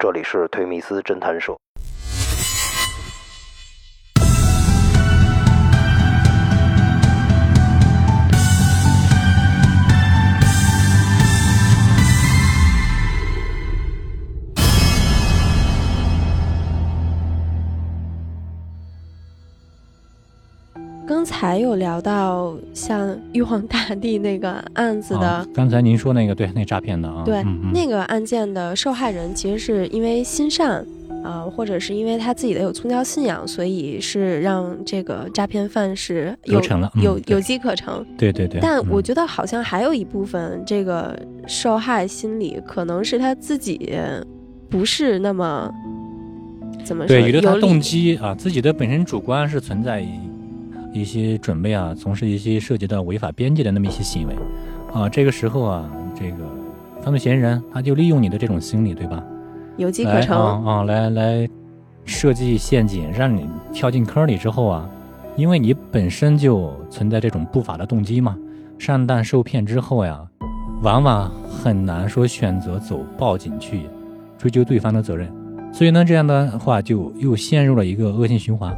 这里是推密斯侦探社。刚才有聊到像玉皇大帝那个案子的，啊刚才您说那个对那诈骗的啊，对、嗯嗯。那个案件的受害人，其实是因为心善，呃，或者是因为他自己的有宗教信仰，所以是让这个诈骗犯是有得逞了嗯有有机可乘。对对对，但我嗯觉得好像还有一部分这个受害心理可能是他自己不是那么怎么说，对，有的他动机啊，自己的本身主观是存在一些准备啊，从事一些涉及到违法边界的那么一些行为啊，这个时候啊，这个犯罪嫌疑人他就利用你的这种心理，对吧？有机可来乘。啊啊，来来设计陷阱，让你跳进坑里之后啊，因为你本身就存在这种不法的动机嘛，上当受骗之后呀，往往很难说选择走报警去追究对方的责任，所以呢，这样的话就又陷入了一个恶性循环，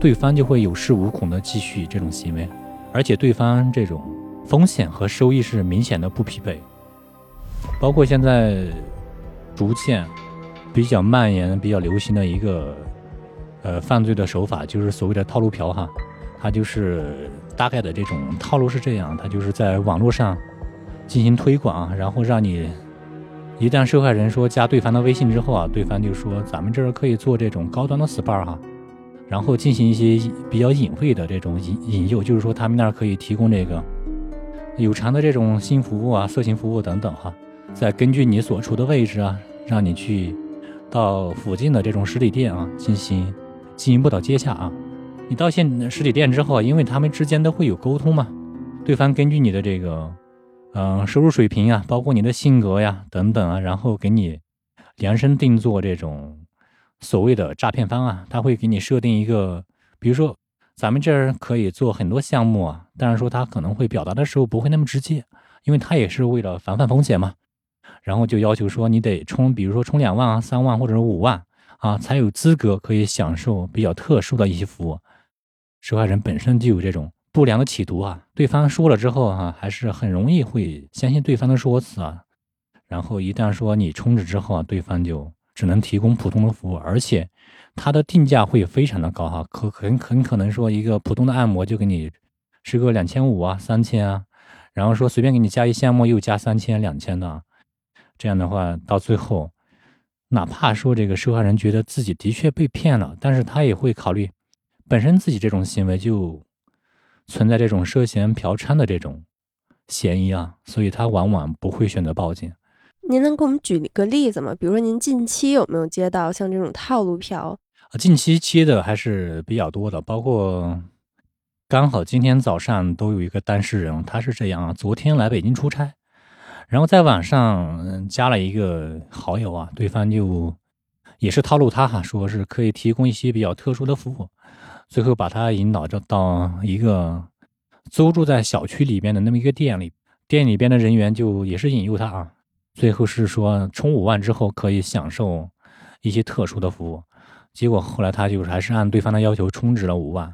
对方就会有恃无恐的继续这种行为，而且对方这种风险和收益是明显的不匹配，包括现在逐渐比较蔓延、比较流行的一个呃犯罪的手法，就是所谓的套路嫖哈。它就是大概的这种套路是这样，它就是在网络上进行推广，然后让你一旦受害人说加对方的微信之后啊，对方就说咱们这儿可以做这种高端的 SPA 哈，然后进行一些比较隐晦的这种引引诱，就是说他们那儿可以提供这个有偿的这种性服务啊、色情服务等等哈。再根据你所处的位置啊，让你去到附近的这种实体店啊，进行进一步的接洽啊。你到现实体店之后啊，因为他们之间都会有沟通嘛，对方根据你的这个嗯、收入水平啊，包括你的性格呀等等啊，然后给你量身定做这种所谓的诈骗方啊，他会给你设定一个，比如说咱们这儿可以做很多项目啊，但是说他可能会表达的时候不会那么直接，因为他也是为了防范风险嘛。然后就要求说你得充，比如说充两万啊、三万或者是五万啊，才有资格可以享受比较特殊的一些服务。受害人本身就有这种不良的企图啊，对方说了之后啊，还是很容易会相信对方的说辞啊。然后一旦说你充值之后啊，对方就只能提供普通的服务，而且它的定价会非常的高哈，可很很可能说一个普通的按摩就给你是个两千五啊、三千啊，然后说随便给你加一项目又加三千、两千的。这样的话，到最后，哪怕说这个受害人觉得自己的确被骗了，但是他也会考虑，本身自己这种行为就存在这种涉嫌嫖娼的这种嫌疑啊，所以他往往不会选择报警。您能给我们举个例子吗？比如说您近期有没有接到像这种套路嫖？啊，近期接的还是比较多的，包括刚好今天早上都有一个当事人，他是这样啊，昨天来北京出差，然后在网上加了一个好友啊，对方就也是套路他哈，说是可以提供一些比较特殊的服务，最后把他引导着到一个租住在小区里边的那么一个店里，店里边的人员就也是引诱他啊，最后是说充五万之后可以享受一些特殊的服务。结果后来他就是还是按对方的要求充值了五万，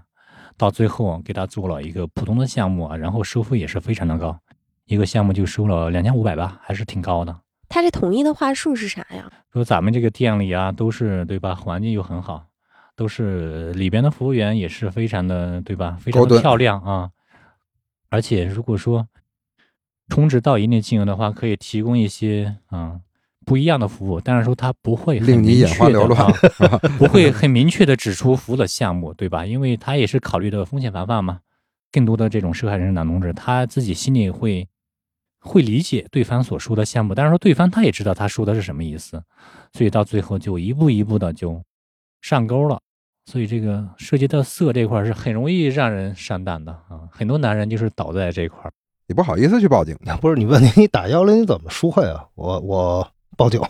到最后给他做了一个普通的项目啊，然后收费也是非常的高，一个项目就收了两千五百吧，还是挺高的。他这统一的话术是啥呀？说咱们这个店里啊，都是对吧，环境又很好，都是里边的服务员也是非常的对吧，非常的漂亮啊。而且如果说充值到一定金额的话，可以提供一些啊、不一样的服务，但是说它不会很令你明眼花缭乱，不会很明确的指出服务的项目，对吧？因为他也是考虑的风险防范嘛。更多的这种受害人男同志，他自己心里会会理解对方所说的项目，但是说对方他也知道他说的是什么意思，所以到最后就一步一步的就上钩了。所以这个涉及到色这块是很容易让人上当的啊，很多男人就是倒在这块儿。也不好意思去报警的。不是你问题，你打幺零你怎么说呀？我我报警，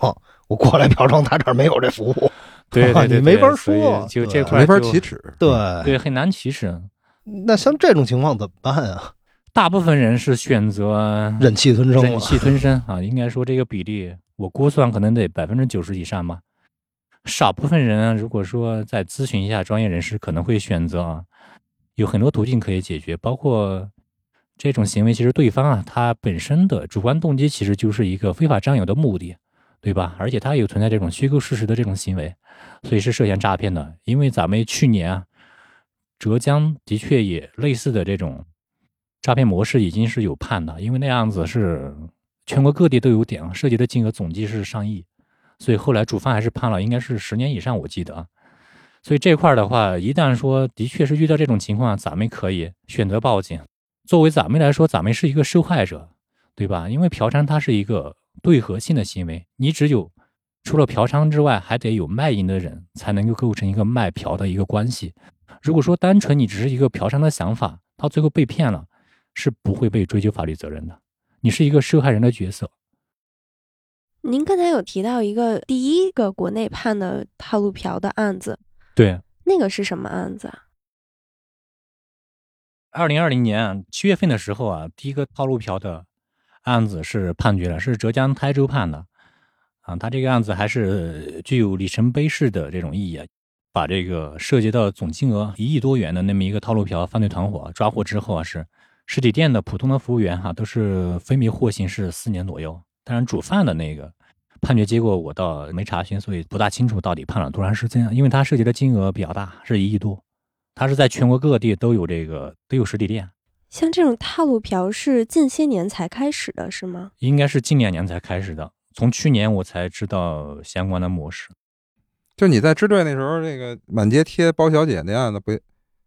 我过来嫖娼，他这儿没有这服务。对对对，你没法说就这块儿没法就启齿。对，对，很难启齿。那像这种情况怎么办啊？大部分人是选择忍气吞声忍气吞声啊，应该说这个比例，我估算可能得百分之九十以上吧。少部分人如果说再咨询一下专业人士，可能会选择啊，有很多途径可以解决，包括这种行为，其实对方啊，他本身的主观动机其实就是一个非法占有的目的，对吧？而且他有存在这种虚构事实的这种行为，所以是涉嫌诈骗的。因为咱们去年啊，浙江的确也类似的这种诈骗模式已经是有判的，因为那样子是全国各地都有点，涉及的金额总计是上亿。所以后来主犯还是判了，应该是十年以上，我记得。所以这块的话，一旦说的确是遇到这种情况，咱们可以选择报警。作为咱们来说，咱们是一个受害者，对吧？因为嫖娼它是一个对合性的行为，你只有除了嫖娼之外，还得有卖淫的人才能够构成一个卖嫖的一个关系。如果说单纯你只是一个嫖娼的想法，到最后被骗了，是不会被追究法律责任的。你是一个受害人的角色。您刚才有提到一个第一个国内判的套路嫖的案子，对，那个是什么案子啊？二零二零年七月份的时候啊，第一个套路嫖的案子是判决了，是浙江台州判的，啊，他这个案子还是具有里程碑式的这种意义啊，把这个涉及到总金额一亿多元的那么一个套路嫖犯罪团伙抓获之后啊，是实体店的普通的服务员哈，都是分别获刑是四年左右。当然，主犯的那个判决结果我倒没查询，所以不大清楚到底判了多长时间。因为它涉及的金额比较大，是一亿多。它是在全国各地都有这个都有实体店。像这种套路嫖是近些年才开始的，是吗？应该是近两年才开始的。从去年我才知道相关的模式。就你在支队那时候，那个满街贴包小姐那样子，不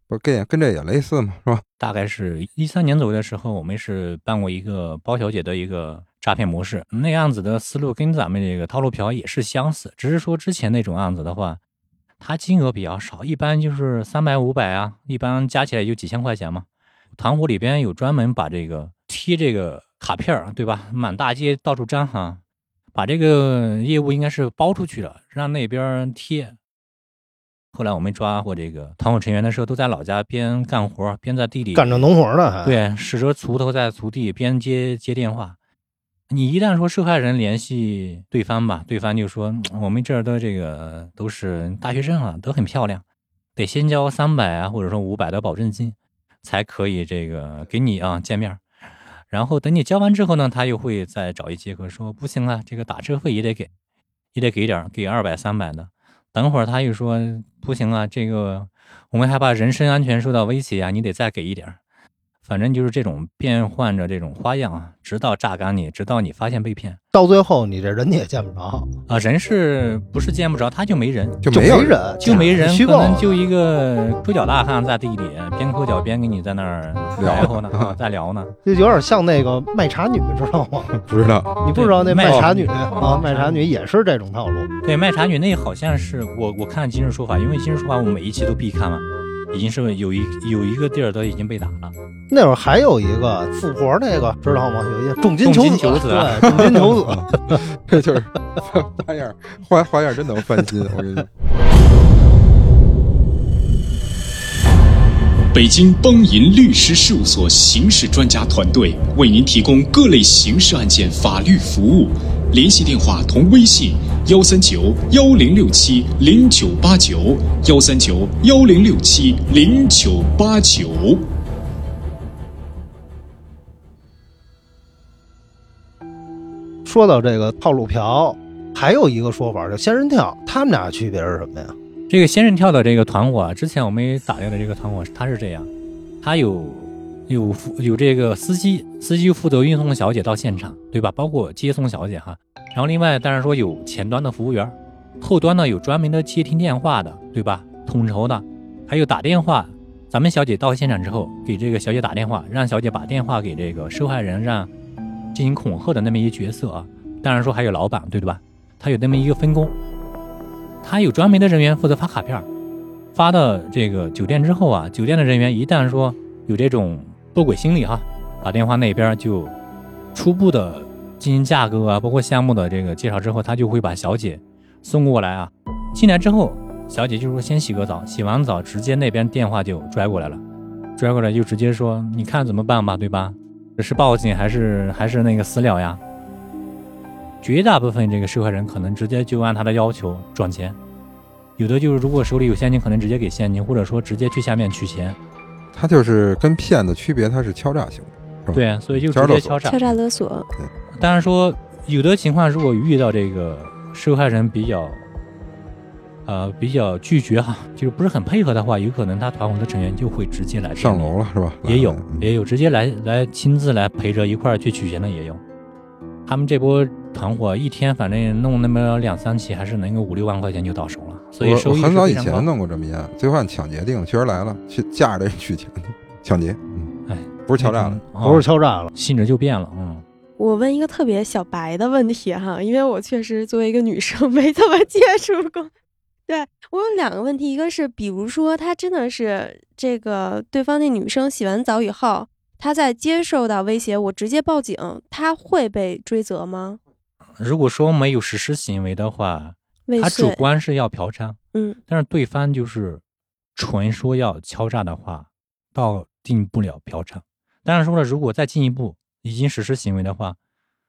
不跟跟这也类似吗？是吧？大概是一三年左右的时候，我们是办过一个包小姐的一个。诈骗模式那样子的思路跟咱们这个套路嫖也是相似，只是说之前那种案子的话，它金额比较少，一般就是三百五百啊，一般加起来就几千块钱嘛。团伙里边有专门把这个贴这个卡片儿，对吧？满大街到处粘哈，把这个业务应该是包出去了，让那边贴。后来我们抓获这个团伙成员的时候，都在老家边干活边在地里干着农活呢，对，使着锄头在锄地边接接电话。你一旦说受害人联系对方吧，对方就说我们这儿的这个都是大学生啊，都很漂亮，得先交三百啊，或者说五百的保证金，才可以这个给你啊见面。然后等你交完之后呢，他又会再找一借口说不行啊，这个打车费也得给，也得给点，给二百三百的。等会儿他又说不行啊，这个我们还怕人身安全受到威胁啊，你得再给一点。反正就是这种变换着这种花样啊，直到榨干你，直到你发现被骗，到最后你这人你也见不着啊，人是不是见不着？他就没人，就没有人，就没人，可能就一个抠脚大汉在地里边抠脚边跟你在那儿聊活呢，在聊呢，就有点像那个卖茶女，知道吗？不知道，你不知道那卖茶女啊？卖茶女也是这种套路。对，卖茶女那好像是我我看今日说法，因为今日说法我每一期都必看嘛。已经是有一有一个地儿都已经被打了。那会儿还有一个富婆，那个知道吗？有一个重金求子，对，重金求子，这就是花样，花花样真能翻新。我跟你说，北京邦银律师事务所刑事专家团队为您提供各类刑事案件法律服务。联系电话同微信：幺三九幺零六七零九八九，幺三九幺零六七零九八九。说到这个套路嫖，还有一个说法叫仙人跳，他们俩区别是什么呀？这个仙人跳的这个团伙，之前我们也打掉的这个团伙，他是这样，他有有有这个司机，司机负责运送小姐到现场，对吧？包括接送小姐哈。然后另外当然说有前端的服务员，后端呢有专门的接听电话的，对吧？统筹的，还有打电话。咱们小姐到现场之后，给这个小姐打电话，让小姐把电话给这个受害人，让进行恐吓的那么一个角色啊。当然说还有老板，对吧？他有那么一个分工，他有专门的人员负责发卡片，发到这个酒店之后啊，酒店的人员一旦说有这种多轨心理哈，打电话那边就初步的。进行价格啊，包括项目的这个介绍之后，他就会把小姐送过来啊。进来之后，小姐就说先洗个澡，洗完澡直接那边电话就拽过来了，拽过来就直接说你看怎么办吧，对吧？是报警还是还是那个私了呀？绝大部分这个受害人可能直接就按他的要求转钱，有的就是如果手里有现金，可能直接给现金，或者说直接去下面取钱。他就是跟骗子区别，他是敲诈型的。对，所以就敲诈勒索直接敲诈敲。诈勒索，当然说，有的情况如果遇到这个受害人比较，呃，比较拒绝哈，就是不是很配合的话，有可能他团伙的成员就会直接来上楼了是吧？也有嗯也有直接来来亲自来陪着一块儿去取钱的也有。他们这波团伙一天反正弄那么两三起，还是能够五六万块钱就到手了，所以我收益我很早以前弄过这么一案，最后按抢劫定，确实来了，去架着人取钱的抢劫，嗯，哎，不是敲诈了，哦不是敲诈了，性质就变了，嗯。我问一个特别小白的问题哈，因为我确实作为一个女生没怎么接触过。对我有两个问题，一个是比如说他真的是这个对方那女生洗完澡以后，她在接受到威胁，我直接报警，她会被追责吗？如果说没有实施行为的话，未他主，观是要嫖娼，嗯，但是对方就是纯说要敲诈的话，到定不了嫖娼。当然说了，如果再进一步已经实施行为的话，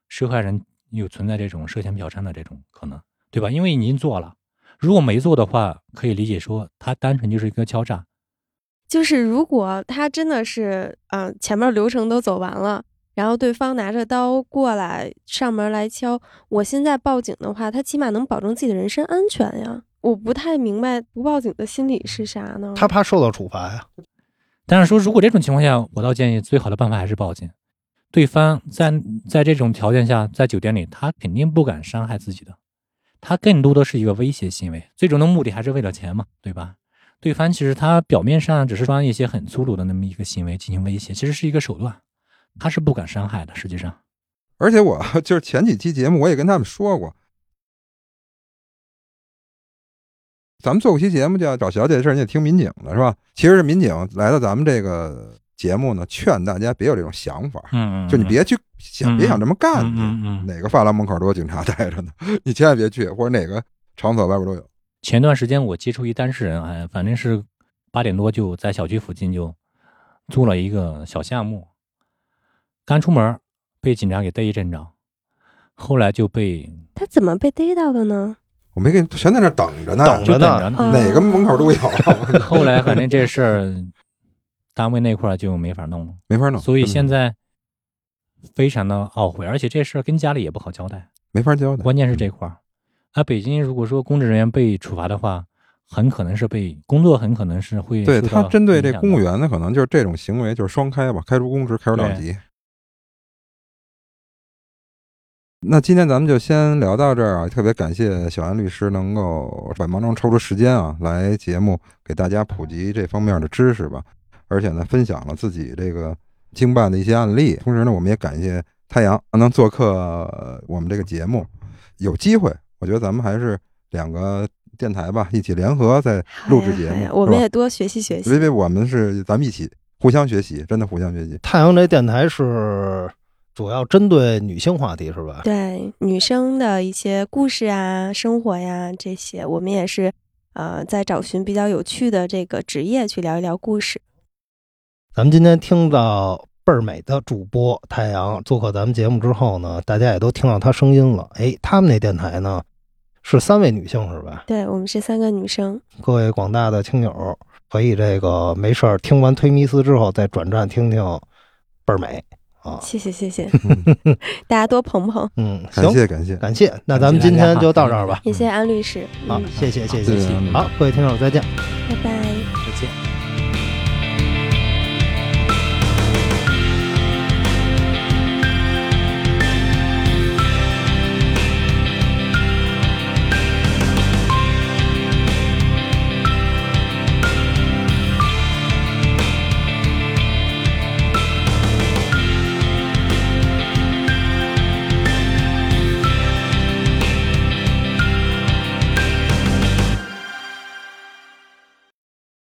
受害人有存在这种涉嫌嫖娼的这种可能，对吧？因为已经做了，如果没做的话，可以理解说他单纯就是一个敲诈。就是如果他真的是，嗯、前面流程都走完了，然后对方拿着刀过来上门来敲，我现在报警的话，他起码能保证自己的人身安全呀。我不太明白不报警的心理是啥呢？他怕受到处罚呀。但是说，如果这种情况下，我倒建议最好的办法还是报警。对方在在这种条件下，在酒店里，他肯定不敢伤害自己的，他更多的是一个威胁行为，最终的目的还是为了钱嘛，对吧？对方其实他表面上只是装一些很粗鲁的那么一个行为进行威胁，其实是一个手段，他是不敢伤害的。实际上，而且我 就是前几期节目我也跟他们说过，咱们做过期节目叫找小姐的事儿，你也听民警的是吧？其实是民警来到咱们这个节目呢，劝大家别有这种想法，嗯嗯就你别去想，嗯别想这么干嗯嗯嗯。哪个发廊门口都有警察待着呢，你千万别去，或者哪个场所外边都有。前段时间我接触一当事人，哎，反正是八点多就在小区附近就租了一个小项目，刚出门被警察给逮一阵着，后来就被他怎么被逮到的呢？我没给你，全在那儿等着呢，等着呢就等着呢。啊哪个门口都有，后来反正这事儿单位那块儿就没法弄了，没法弄。所以现在非常的懊悔，而且这事儿跟家里也不好交代，没法交代。关键是这块儿。而北京如果说公职人员被处罚的话，很可能是被工作，很可能是会对他针对这公务员呢，可能就是这种行为，就是双开吧，开除公职，开除党籍。那今天咱们就先聊到这儿啊！特别感谢小安律师能够百忙中抽出时间啊，来节目给大家普及这方面的知识吧，而且呢，分享了自己这个经办的一些案例。同时呢，我们也感谢太阳能做客呃我们这个节目。有机会，我觉得咱们还是两个电台吧，一起联合在录制节目我们也多学习学习因。为我们是咱们一起互相学习，真的互相学习。太阳这电台是主要针对女性话题是吧？对女生的一些故事啊、生活呀这些，我们也是呃在找寻比较有趣的这个职业去聊一聊故事。咱们今天听到倍儿美的主播太阳做客咱们节目之后呢，大家也都听到她声音了。哎，他们那电台呢是三位女性是吧？对我们是三个女生，各位广大的听友可以这个没事儿听完推迷思之后再转战听听倍儿美啊。谢谢谢谢，嗯，大家多捧捧，嗯，感行，谢感谢，感谢。那咱们今天就到这儿吧。谢谢安律师。好嗯，谢谢谢谢。好，各位听友再见。